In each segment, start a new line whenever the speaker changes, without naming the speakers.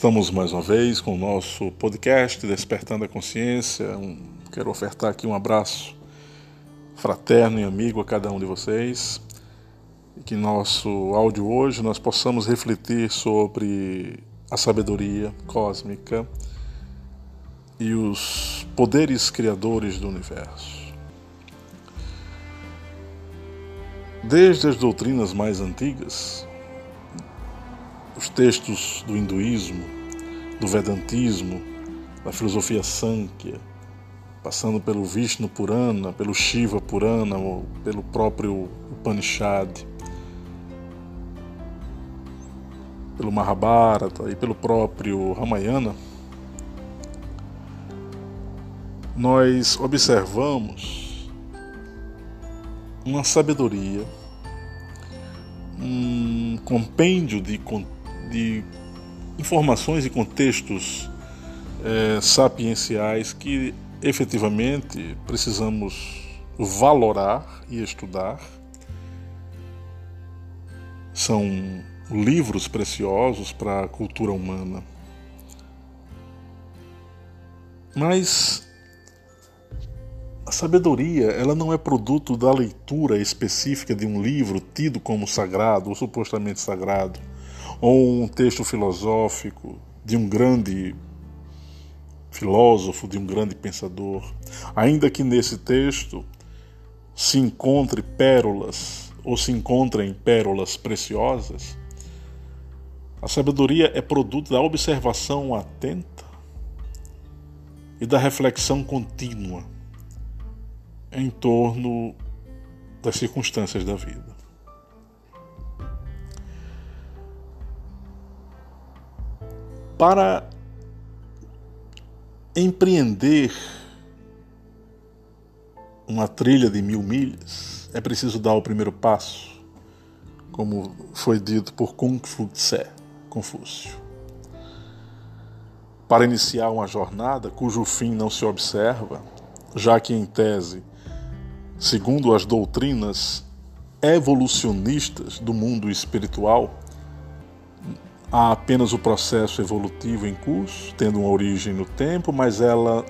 Estamos mais uma vez com o nosso podcast Despertando a Consciência. Um, quero ofertar aqui um abraço fraterno e amigo a cada um de vocês. E que nosso áudio hoje nós possamos refletir sobre a sabedoria cósmica e os poderes criadores do universo. Desde as doutrinas mais antigas, os textos do hinduísmo, do vedantismo, da filosofia Sankhya, passando pelo Vishnu Purana, pelo Shiva Purana, pelo próprio Upanishad, pelo Mahabharata e pelo próprio Ramayana, nós observamos uma sabedoria, um compêndio de de informações e contextos é, sapienciais que efetivamente precisamos valorar e estudar. São livros preciosos para a cultura humana. Mas a sabedoria, ela não é produto da leitura específica de um livro tido como sagrado ou supostamente sagrado ou um texto filosófico de um grande filósofo, de um grande pensador, ainda que nesse texto se encontre pérolas ou se encontrem pérolas preciosas, a sabedoria é produto da observação atenta e da reflexão contínua em torno das circunstâncias da vida. Para empreender uma trilha de mil milhas, é preciso dar o primeiro passo, como foi dito por Kung Fu Tse, Confúcio. Para iniciar uma jornada cujo fim não se observa, já que, em tese, segundo as doutrinas evolucionistas do mundo espiritual, há apenas o processo evolutivo em curso, tendo uma origem no tempo, mas ela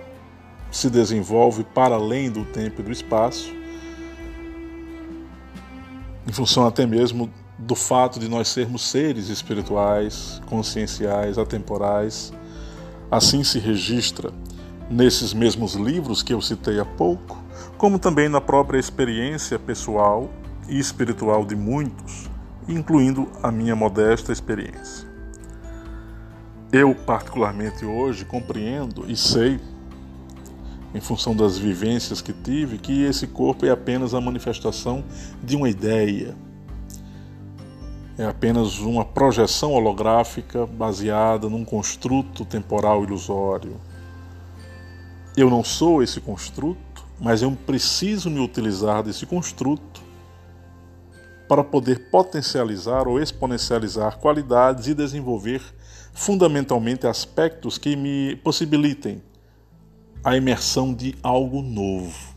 se desenvolve para além do tempo e do espaço, em função até mesmo do fato de nós sermos seres espirituais, conscienciais, atemporais. Assim se registra nesses mesmos livros que eu citei há pouco, como também na própria experiência pessoal e espiritual de muitos, incluindo a minha modesta experiência. Eu, particularmente hoje, compreendo e sei, em função das vivências que tive, que esse corpo é apenas a manifestação de uma ideia. É apenas uma projeção holográfica baseada num construto temporal ilusório. Eu não sou esse construto, mas eu preciso me utilizar desse construto para poder potencializar ou exponencializar qualidades e desenvolver fundamentalmente aspectos que me possibilitem a imersão de algo novo.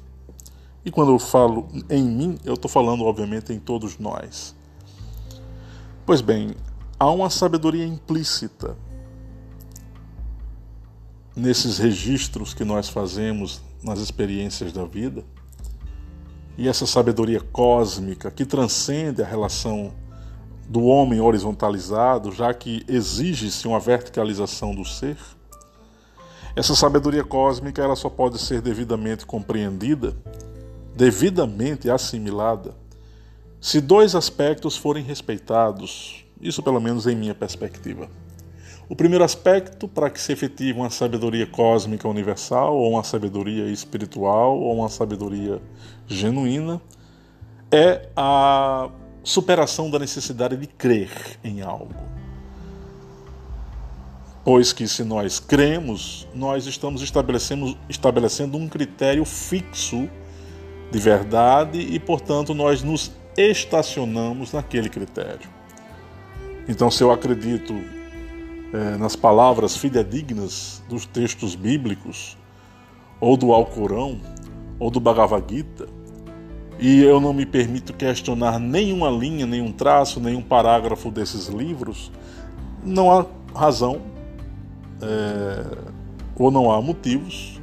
E quando eu falo em mim, eu estou falando, obviamente, em todos nós. Pois bem, há uma sabedoria implícita nesses registros que nós fazemos nas experiências da vida. E essa sabedoria cósmica que transcende a relação do homem horizontalizado, já que exige-se uma verticalização do ser, essa sabedoria cósmica ela só pode ser devidamente compreendida, devidamente assimilada, se dois aspectos forem respeitados, isso pelo menos em minha perspectiva. O primeiro aspecto, para que se efetive uma sabedoria cósmica universal, ou uma sabedoria espiritual, ou uma sabedoria genuína, é a superação da necessidade de crer em algo. Pois que se nós cremos, nós estamos estabelecendo, um critério fixo de verdade e, portanto, nós nos estacionamos naquele critério. Então, se eu acredito é, nas palavras fidedignas dos textos bíblicos, ou do Alcorão, ou do Bhagavad Gita, e eu não me permito questionar nenhuma linha, nenhum traço, nenhum parágrafo desses livros, não há razão é, ou não há motivos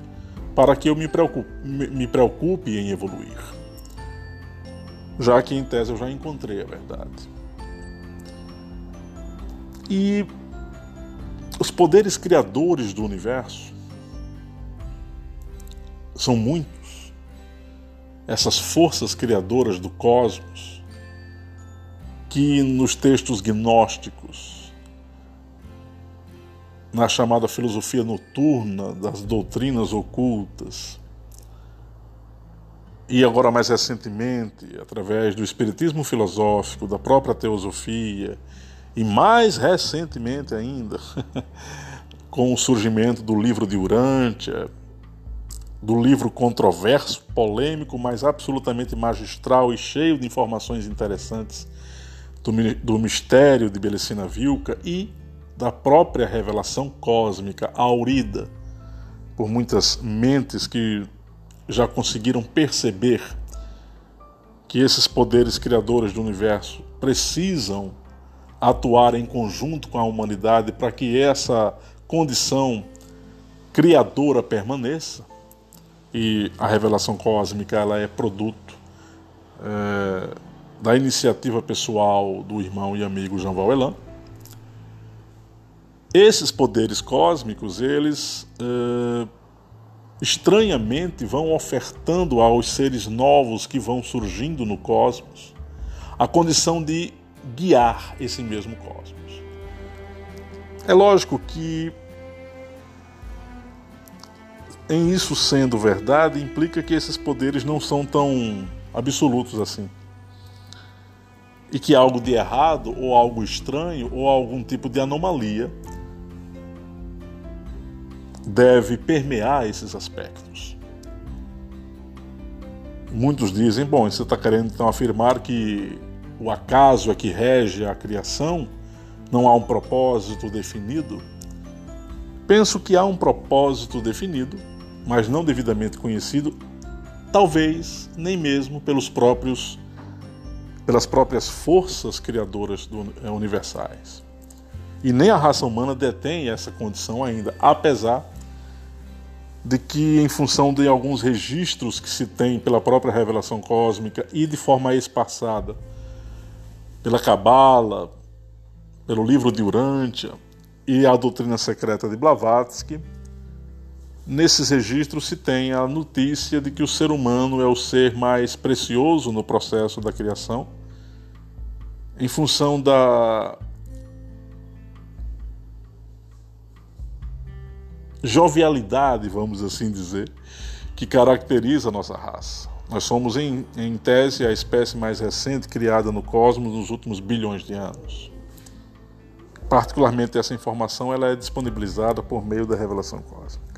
para que eu me preocupe, me preocupe em evoluir, já que em tese eu já encontrei a verdade. E os poderes criadores do universo são muitos. Essas forças criadoras do cosmos, que nos textos gnósticos, na chamada filosofia noturna das doutrinas ocultas, e agora mais recentemente, através do espiritismo filosófico, da própria teosofia e mais recentemente ainda, com o surgimento do livro de Urântia, do livro controverso, polêmico, mas absolutamente magistral e cheio de informações interessantes do, do mistério de Belecina Vilca e da própria revelação cósmica aurida por muitas mentes que já conseguiram perceber que esses poderes criadores do universo precisam atuar em conjunto com a humanidade para que essa condição criadora permaneça. E a revelação cósmica ela é produto é, da iniciativa pessoal do irmão e amigo Jean Valjean. Esses poderes cósmicos, eles é, estranhamente vão ofertando aos seres novos que vão surgindo no cosmos a condição de guiar esse mesmo cosmos. É lógico que, em isso sendo verdade, implica que esses poderes não são tão absolutos assim. E que algo de errado, ou algo estranho, ou algum tipo de anomalia deve permear esses aspectos. Muitos dizem, bom, você está querendo então afirmar que o acaso é que rege a criação, não há um propósito definido. Penso que há um propósito definido, mas não devidamente conhecido, talvez nem mesmo pelos próprios pelas próprias forças criadoras do, é, universais. E nem a raça humana detém essa condição ainda, apesar de que, em função de alguns registros que se tem pela própria revelação cósmica e de forma espaçada, pela Cabala, pelo livro de Urântia e a doutrina secreta de Blavatsky, nesses registros se tem a notícia de que o ser humano é o ser mais precioso no processo da criação, em função da jovialidade, vamos assim dizer, que caracteriza a nossa raça. Nós somos, em, em tese, a espécie mais recente criada no cosmos nos últimos bilhões de anos. Particularmente essa informação ela é disponibilizada por meio da revelação cósmica.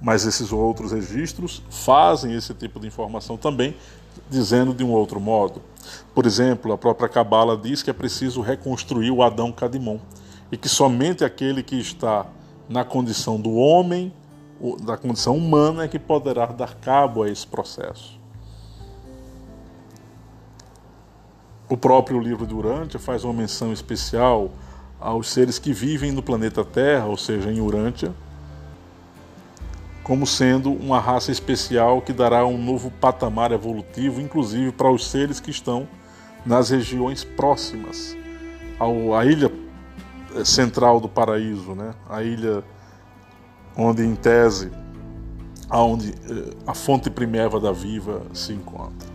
Mas esses outros registros fazem esse tipo de informação também, dizendo de um outro modo. Por exemplo, a própria Cabala diz que é preciso reconstruir o Adão Cadimon e que somente aquele que está na condição do homem, da condição humana, é que poderá dar cabo a esse processo. O próprio livro de Urântia faz uma menção especial aos seres que vivem no planeta Terra, ou seja, em Urântia, como sendo uma raça especial que dará um novo patamar evolutivo, inclusive para os seres que estão nas regiões próximas ao, à ilha eh, central do paraíso, né? a ilha onde, em tese, aonde eh, a fonte primeva da viva se encontra.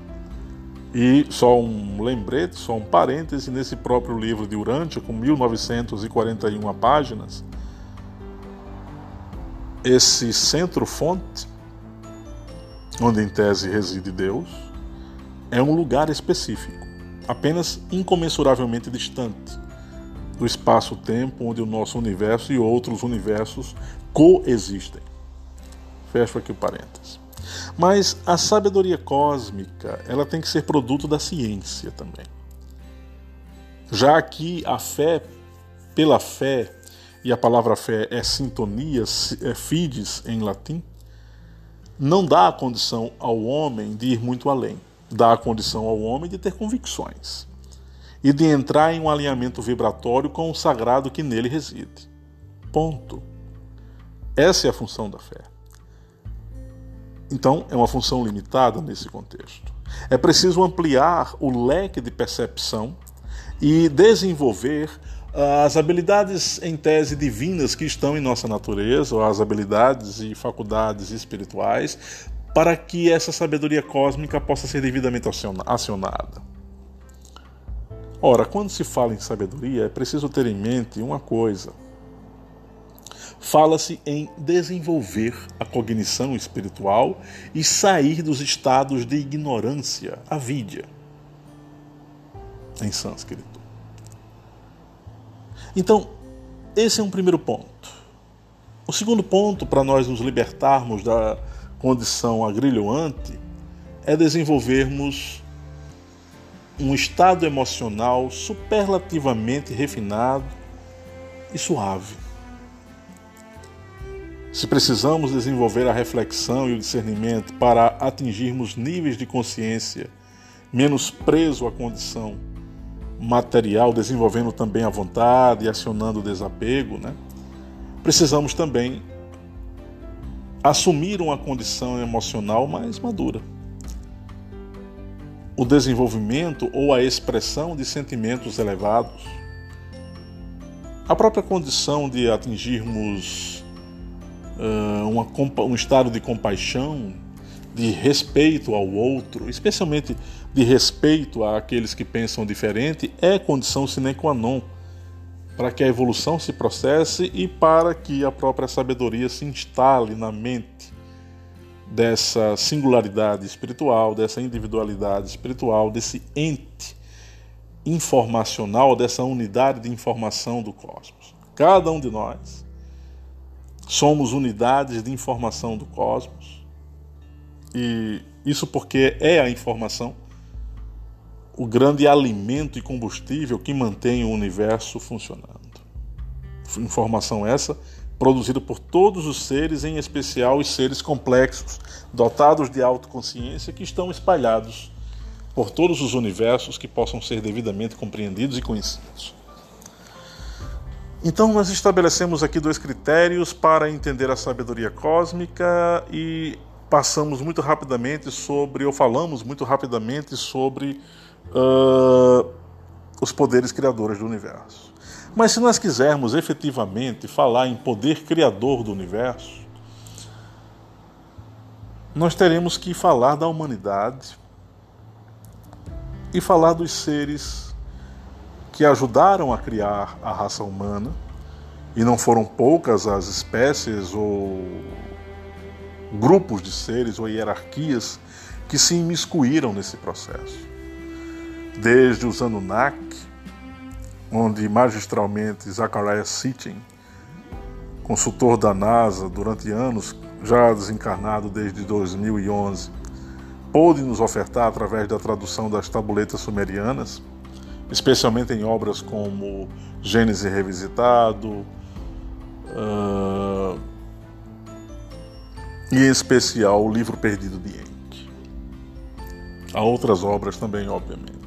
E só um lembrete, só um parêntese, nesse próprio livro de Urântia, com 1941 páginas, esse centro-fonte, onde em tese reside Deus, é um lugar específico, apenas incomensuravelmente distante do espaço-tempo onde o nosso universo e outros universos coexistem. Fecho aqui o parênteses. Mas a sabedoria cósmica, ela tem que ser produto da ciência também. Já que a fé, pela fé, e a palavra fé é sintonia, é fides em latim, não dá a condição ao homem de ir muito além. Dá a condição ao homem de ter convicções e de entrar em um alinhamento vibratório com o sagrado que nele reside. Ponto. Essa é a função da fé. Então, é uma função limitada nesse contexto. É preciso ampliar o leque de percepção e desenvolver as habilidades em tese divinas que estão em nossa natureza, ou as habilidades e faculdades espirituais, para que essa sabedoria cósmica possa ser devidamente acionada. Ora, quando se fala em sabedoria, é preciso ter em mente uma coisa. Fala-se em desenvolver a cognição espiritual e sair dos estados de ignorância, avidya, em sânscrito. Então, esse é um primeiro ponto. O segundo ponto para nós nos libertarmos da condição agrilhoante é desenvolvermos um estado emocional superlativamente refinado e suave. Se precisamos desenvolver a reflexão e o discernimento para atingirmos níveis de consciência menos preso à condição material, desenvolvendo também a vontade acionando o desapego, né? precisamos também assumir uma condição emocional mais madura. O desenvolvimento ou a expressão de sentimentos elevados. A própria condição de atingirmos uh, uma, um estado de compaixão, de respeito ao outro, especialmente de respeito àqueles que pensam diferente, é condição sine qua non para que a evolução se processe e para que a própria sabedoria se instale na mente dessa singularidade espiritual, dessa individualidade espiritual, desse ente informacional, dessa unidade de informação do cosmos. Cada um de nós somos unidades de informação do cosmos. E isso porque é a informação o grande alimento e combustível que mantém o universo funcionando. Informação essa produzida por todos os seres, em especial os seres complexos, dotados de autoconsciência, que estão espalhados por todos os universos que possam ser devidamente compreendidos e conhecidos. Então, nós estabelecemos aqui dois critérios para entender a sabedoria cósmica e passamos muito rapidamente sobre, ou falamos muito rapidamente sobre uh, os poderes criadores do universo. Mas se nós quisermos efetivamente falar em poder criador do universo, nós teremos que falar da humanidade e falar dos seres que ajudaram a criar a raça humana, e não foram poucas as espécies ou grupos de seres ou hierarquias que se imiscuíram nesse processo desde os Anunnaki, onde magistralmente Zachariah Sitchin, consultor da NASA durante anos, já desencarnado desde 2011, pôde nos ofertar através da tradução das tabuletas sumerianas, especialmente em obras como Gênesis Revisitado, uh, e em especial o Livro Perdido de Enki. Há outras obras também, obviamente.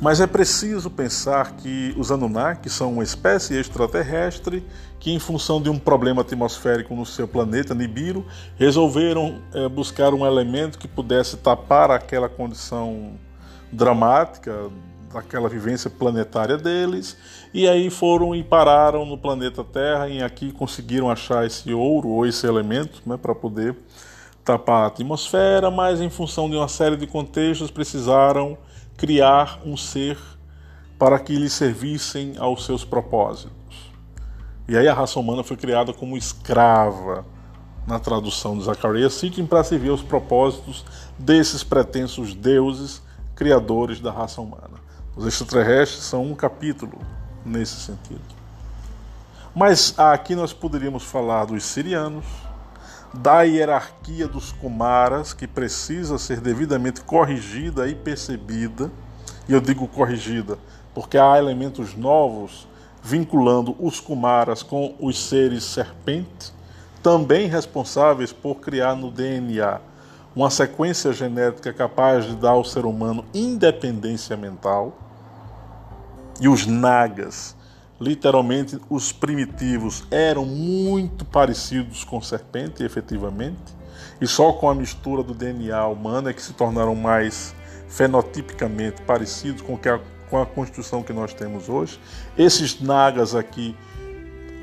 Mas é preciso pensar que os Anunnaki são uma espécie extraterrestre que, em função de um problema atmosférico no seu planeta Nibiru, resolveram é, buscar um elemento que pudesse tapar aquela condição dramática daquela vivência planetária deles, e aí foram e pararam no planeta Terra e aqui conseguiram achar esse ouro ou esse elemento né, para poder tapar a atmosfera, mas em função de uma série de contextos precisaram criar um ser para que lhe servissem aos seus propósitos. E aí a raça humana foi criada como escrava, na tradução de Zacarias Sitchin, para servir aos propósitos desses pretensos deuses criadores da raça humana. Os extraterrestres são um capítulo nesse sentido. Mas aqui nós poderíamos falar dos sirianos, da hierarquia dos Kumaras, que precisa ser devidamente corrigida e percebida. E eu digo corrigida porque há elementos novos vinculando os Kumaras com os seres serpente, também responsáveis por criar no DNA uma sequência genética capaz de dar ao ser humano independência mental. E os Nagas, literalmente os primitivos eram muito parecidos com serpente, efetivamente, e só com a mistura do DNA humano é que se tornaram mais fenotipicamente parecidos com, a, com a constituição que nós temos hoje. Esses nagas aqui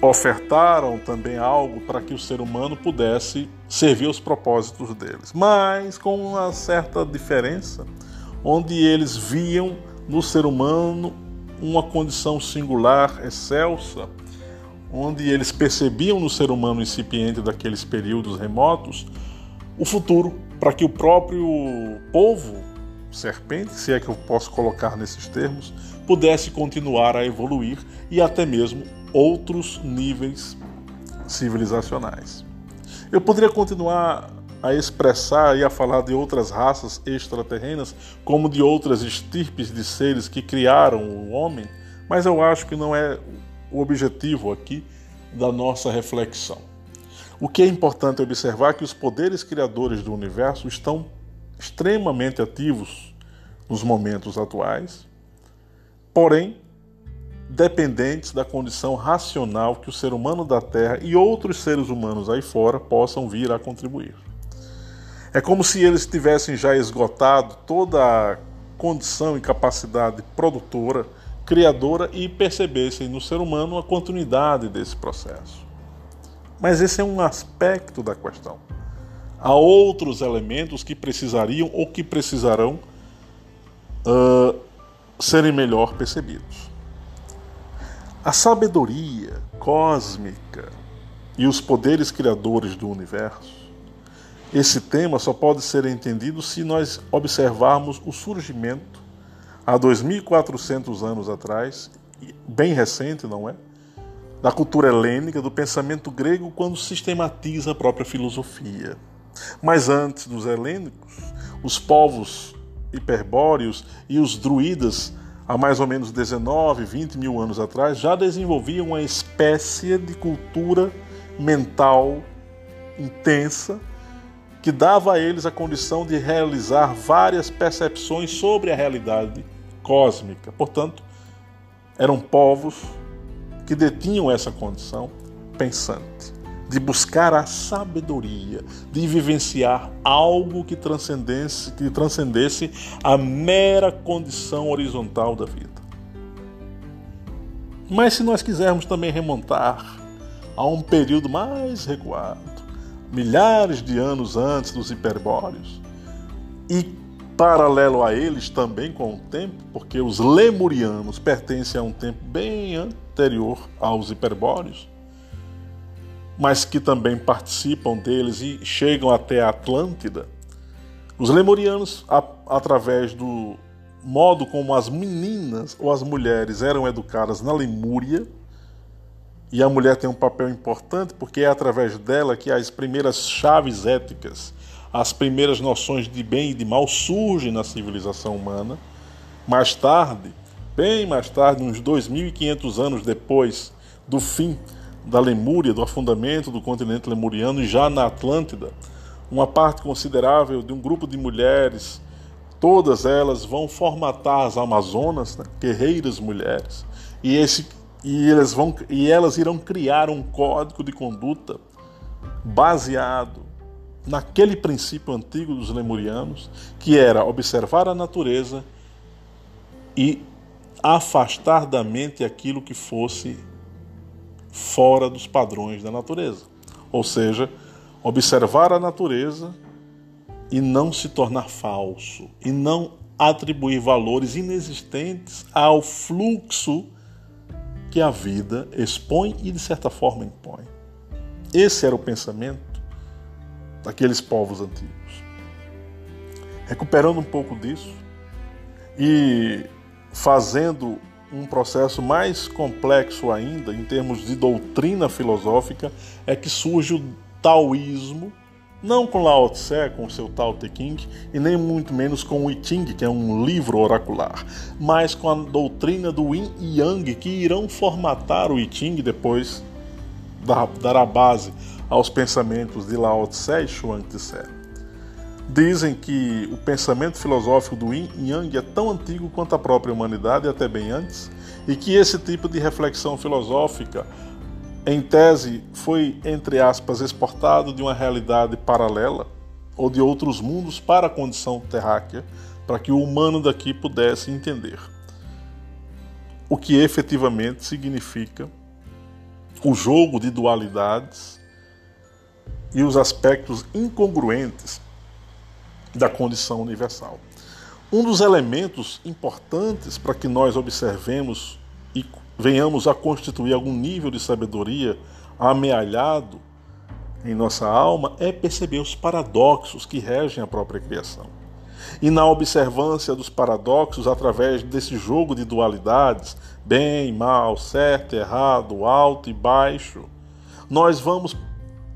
ofertaram também algo para que o ser humano pudesse servir os propósitos deles, mas com uma certa diferença, onde eles viam no ser humano uma condição singular, excelsa, onde eles percebiam no ser humano incipiente daqueles períodos remotos o futuro, para que o próprio povo serpente, se é que eu posso colocar nesses termos, pudesse continuar a evoluir e até mesmo outros níveis civilizacionais. Eu poderia continuar a expressar e a falar de outras raças extraterrenas, como de outras estirpes de seres que criaram o homem, mas eu acho que não é o objetivo aqui da nossa reflexão. O que é importante observar é que os poderes criadores do universo estão extremamente ativos nos momentos atuais, porém dependentes da condição racional que o ser humano da Terra e outros seres humanos aí fora possam vir a contribuir. É como se eles tivessem já esgotado toda a condição e capacidade produtora, criadora e percebessem no ser humano a continuidade desse processo. Mas esse é um aspecto da questão. Há outros elementos que precisariam ou que precisarão uh, serem melhor percebidos. A sabedoria cósmica e os poderes criadores do universo. Esse tema só pode ser entendido se nós observarmos o surgimento há 2400 anos atrás, bem recente, não é? Da cultura helênica, do pensamento grego quando sistematiza a própria filosofia. Mas antes dos helênicos, os povos hiperbóreos e os druidas há mais ou menos 19, 20 mil anos atrás, já desenvolviam uma espécie de cultura mental intensa que dava a eles a condição de realizar várias percepções sobre a realidade cósmica. Portanto, eram povos que detinham essa condição pensante de buscar a sabedoria, de vivenciar algo que transcendesse, que transcendesse a mera condição horizontal da vida. Mas se nós quisermos também remontar a um período mais recuado, milhares de anos antes dos hiperbóreos, e paralelo a eles também com o tempo, porque os lemurianos pertencem a um tempo bem anterior aos hiperbóreos, mas que também participam deles e chegam até a Atlântida, os lemurianos, a, através do modo como as meninas ou as mulheres eram educadas na Lemúria, e a mulher tem um papel importante porque é através dela que as primeiras chaves éticas, as primeiras noções de bem e de mal surgem na civilização humana. Mais tarde, bem mais tarde, uns 2.500 anos depois do fim da Lemúria, do afundamento do continente lemuriano, e já na Atlântida, uma parte considerável de um grupo de mulheres, todas elas vão formatar as Amazonas, né, guerreiras mulheres, e, esse, e, elas vão, e elas irão criar um código de conduta baseado naquele princípio antigo dos lemurianos, que era observar a natureza e afastar da mente aquilo que fosse fora dos padrões da natureza. Ou seja, observar a natureza e não se tornar falso, e não atribuir valores inexistentes ao fluxo que a vida expõe e de certa forma impõe. Esse era o pensamento daqueles povos antigos. Recuperando um pouco disso e fazendo um processo mais complexo ainda, em termos de doutrina filosófica, é que surge o taoísmo, não com Lao Tse, com seu Tao Te Ching, e nem muito menos com o I Ching, que é um livro oracular, mas com a doutrina do Yin e Yang, que irão formatar o I Ching depois dar a base aos pensamentos de Lao Tse e Chuang Tse. Dizem que o pensamento filosófico do Yin Yang é tão antigo quanto a própria humanidade, até bem antes, e que esse tipo de reflexão filosófica, em tese, foi, entre aspas, exportado de uma realidade paralela ou de outros mundos para a condição terráquea, para que o humano daqui pudesse entender o que efetivamente significa o jogo de dualidades e os aspectos incongruentes da condição universal. Um dos elementos importantes para que nós observemos e venhamos a constituir algum nível de sabedoria amealhado em nossa alma é perceber os paradoxos que regem a própria criação. E na observância dos paradoxos, através desse jogo de dualidades, bem, mal, certo, errado, alto e baixo, nós vamos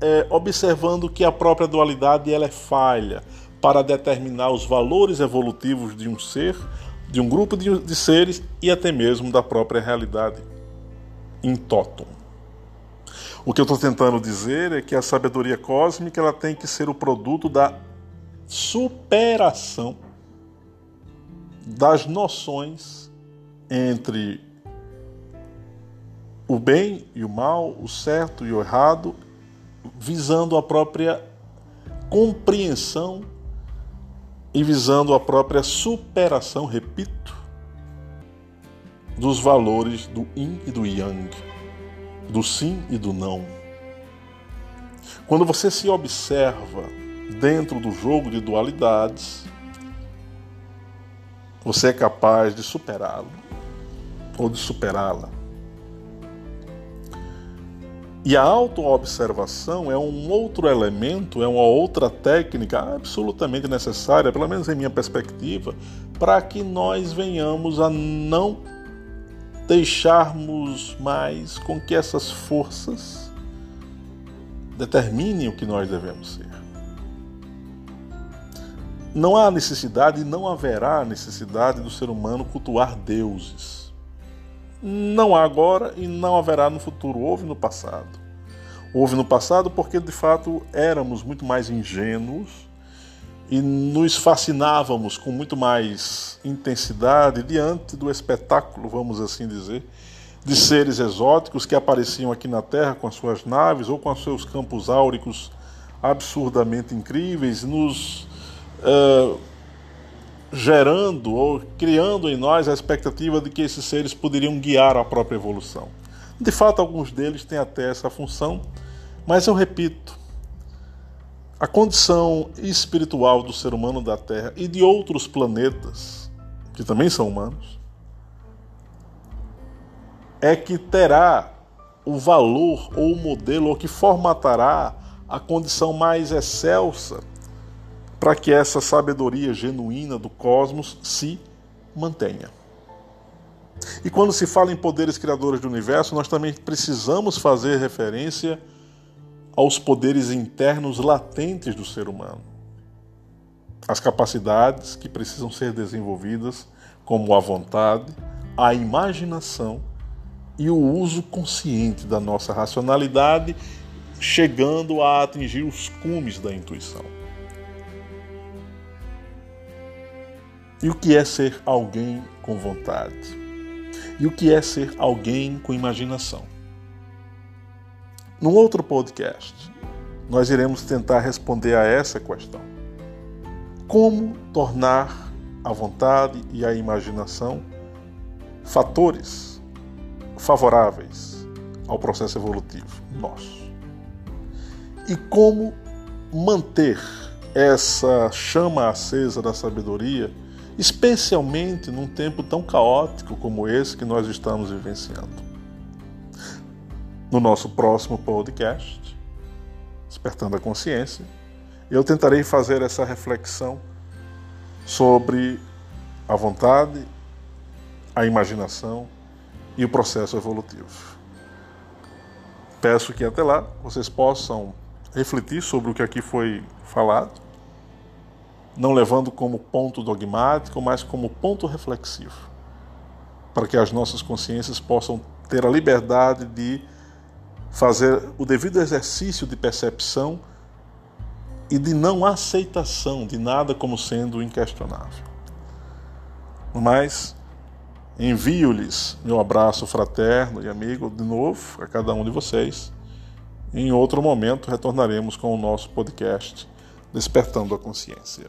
é, observando que a própria dualidade ela é falha, para determinar os valores evolutivos de um ser, de um grupo de, de seres e até mesmo da própria realidade em totum. O que eu estou tentando dizer é que a sabedoria cósmica ela tem que ser o produto da superação das noções entre o bem e o mal, o certo e o errado, visando a própria compreensão e visando a própria superação, repito, dos valores do yin e do yang, do sim e do não. Quando você se observa dentro do jogo de dualidades, você é capaz de superá-lo ou de superá-la. E a autoobservação é um outro elemento, é uma outra técnica absolutamente necessária, pelo menos em minha perspectiva, para que nós venhamos a não deixarmos mais com que essas forças determinem o que nós devemos ser. Não há necessidade e não haverá necessidade do ser humano cultuar deuses não há agora e não haverá no futuro. Houve no passado. Houve no passado porque de fato éramos muito mais ingênuos e nos fascinávamos com muito mais intensidade diante do espetáculo, vamos assim dizer, de seres exóticos que apareciam aqui na Terra com as suas naves ou com os seus campos áuricos absurdamente incríveis, nos uh, gerando ou criando em nós a expectativa de que esses seres poderiam guiar a própria evolução. De fato, alguns deles têm até essa função, mas eu repito, a condição espiritual do ser humano da Terra e de outros planetas, que também são humanos, é que terá o valor ou o modelo ou que formatará a condição mais excelsa para que essa sabedoria genuína do cosmos se mantenha. E quando se fala em poderes criadores do universo, nós também precisamos fazer referência aos poderes internos latentes do ser humano. As capacidades que precisam ser desenvolvidas, como a vontade, a imaginação e o uso consciente da nossa racionalidade, chegando a atingir os cumes da intuição. E o que é ser alguém com vontade? E o que é ser alguém com imaginação? Num outro podcast, nós iremos tentar responder a essa questão. Como tornar a vontade e a imaginação fatores favoráveis ao processo evolutivo nosso? E como manter essa chama acesa da sabedoria especialmente num tempo tão caótico como esse que nós estamos vivenciando. No nosso próximo podcast, Despertando a Consciência, eu tentarei fazer essa reflexão sobre a vontade, a imaginação e o processo evolutivo. Peço que até lá vocês possam refletir sobre o que aqui foi falado não levando como ponto dogmático, mas como ponto reflexivo, para que as nossas consciências possam ter a liberdade de fazer o devido exercício de percepção e de não aceitação de nada como sendo inquestionável. Mas envio-lhes meu abraço fraterno e amigo de novo a cada um de vocês. Em outro momento retornaremos com o nosso podcast Despertando a Consciência.